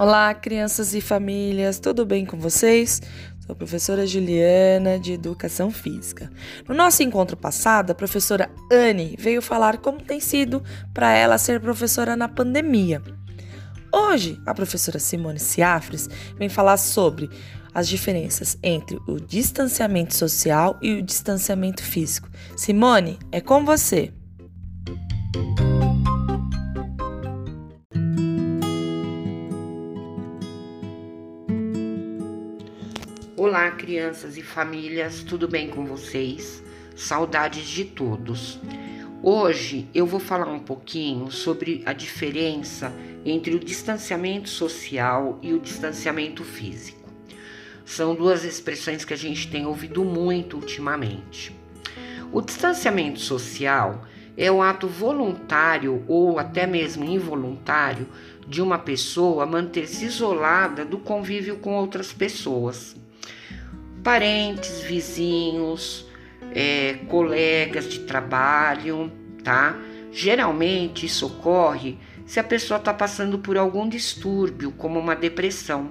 Olá, crianças e famílias, tudo bem com vocês? Sou a professora Juliana de Educação Física. No nosso encontro passado, a professora Anne veio falar como tem sido para ela ser professora na pandemia. Hoje, a professora Simone Ciafres vem falar sobre as diferenças entre o distanciamento social e o distanciamento físico. Simone, é com você. Olá, crianças e famílias, tudo bem com vocês? Saudades de todos. Hoje eu vou falar um pouquinho sobre a diferença entre o distanciamento social e o distanciamento físico. São duas expressões que a gente tem ouvido muito ultimamente. O distanciamento social é o ato voluntário ou até mesmo involuntário de uma pessoa manter-se isolada do convívio com outras pessoas parentes, vizinhos, é, colegas de trabalho, tá? Geralmente isso ocorre se a pessoa está passando por algum distúrbio, como uma depressão.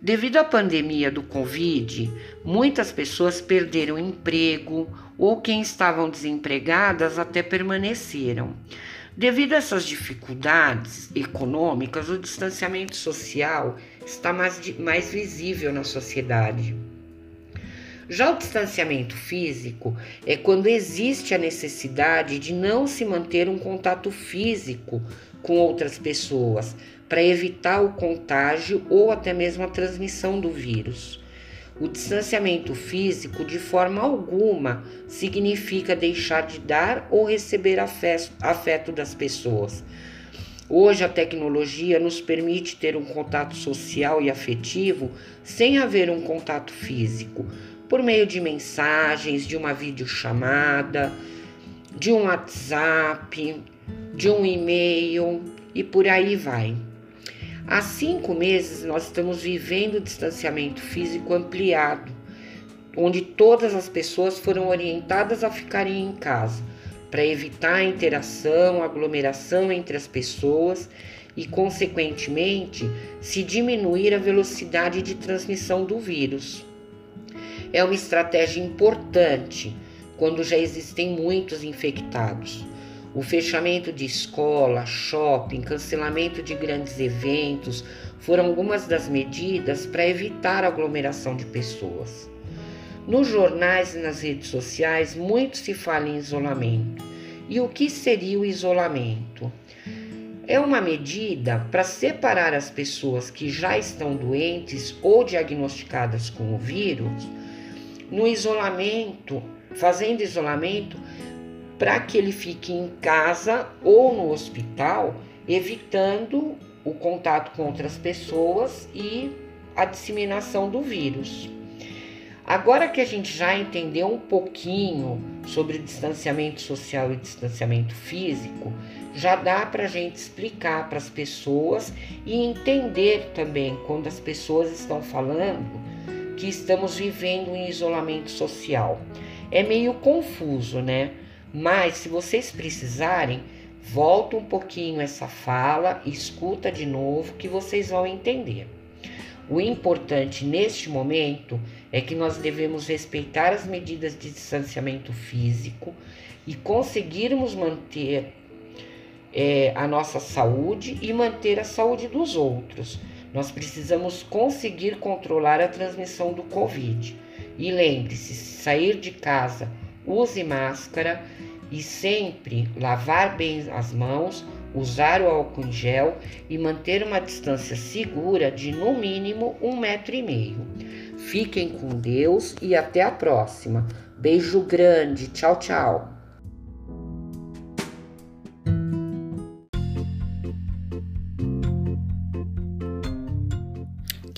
Devido à pandemia do Covid, muitas pessoas perderam emprego ou quem estavam desempregadas até permaneceram. Devido a essas dificuldades econômicas, o distanciamento social está mais, mais visível na sociedade. Já o distanciamento físico é quando existe a necessidade de não se manter um contato físico com outras pessoas para evitar o contágio ou até mesmo a transmissão do vírus. O distanciamento físico, de forma alguma, significa deixar de dar ou receber afeto das pessoas. Hoje, a tecnologia nos permite ter um contato social e afetivo sem haver um contato físico, por meio de mensagens, de uma videochamada, de um WhatsApp, de um e-mail e por aí vai. Há cinco meses nós estamos vivendo o distanciamento físico ampliado, onde todas as pessoas foram orientadas a ficarem em casa para evitar a interação, aglomeração entre as pessoas e, consequentemente, se diminuir a velocidade de transmissão do vírus é uma estratégia importante quando já existem muitos infectados. O fechamento de escola, shopping, cancelamento de grandes eventos foram algumas das medidas para evitar a aglomeração de pessoas. Nos jornais e nas redes sociais, muito se fala em isolamento. E o que seria o isolamento? É uma medida para separar as pessoas que já estão doentes ou diagnosticadas com o vírus no isolamento, fazendo isolamento para que ele fique em casa ou no hospital, evitando o contato com outras pessoas e a disseminação do vírus. Agora que a gente já entendeu um pouquinho sobre distanciamento social e distanciamento físico, já dá para a gente explicar para as pessoas e entender também quando as pessoas estão falando que estamos vivendo um isolamento social. É meio confuso, né? Mas se vocês precisarem, volta um pouquinho essa fala, escuta de novo que vocês vão entender. O importante neste momento é que nós devemos respeitar as medidas de distanciamento físico e conseguirmos manter é, a nossa saúde e manter a saúde dos outros. Nós precisamos conseguir controlar a transmissão do Covid. E lembre-se: sair de casa, use máscara e sempre lavar bem as mãos, usar o álcool em gel e manter uma distância segura de no mínimo um metro e meio. Fiquem com Deus e até a próxima. Beijo grande, tchau, tchau.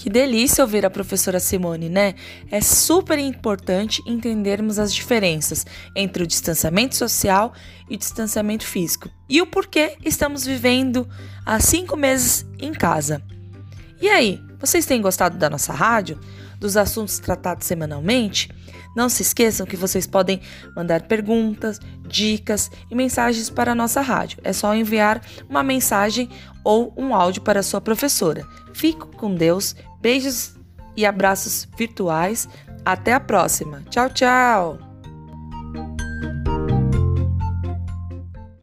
Que delícia ouvir a professora Simone, né? É super importante entendermos as diferenças entre o distanciamento social e o distanciamento físico e o porquê estamos vivendo há cinco meses em casa. E aí, vocês têm gostado da nossa rádio? Dos assuntos tratados semanalmente? Não se esqueçam que vocês podem mandar perguntas, dicas e mensagens para a nossa rádio. É só enviar uma mensagem ou um áudio para a sua professora. Fico com Deus, beijos e abraços virtuais. Até a próxima. Tchau, tchau!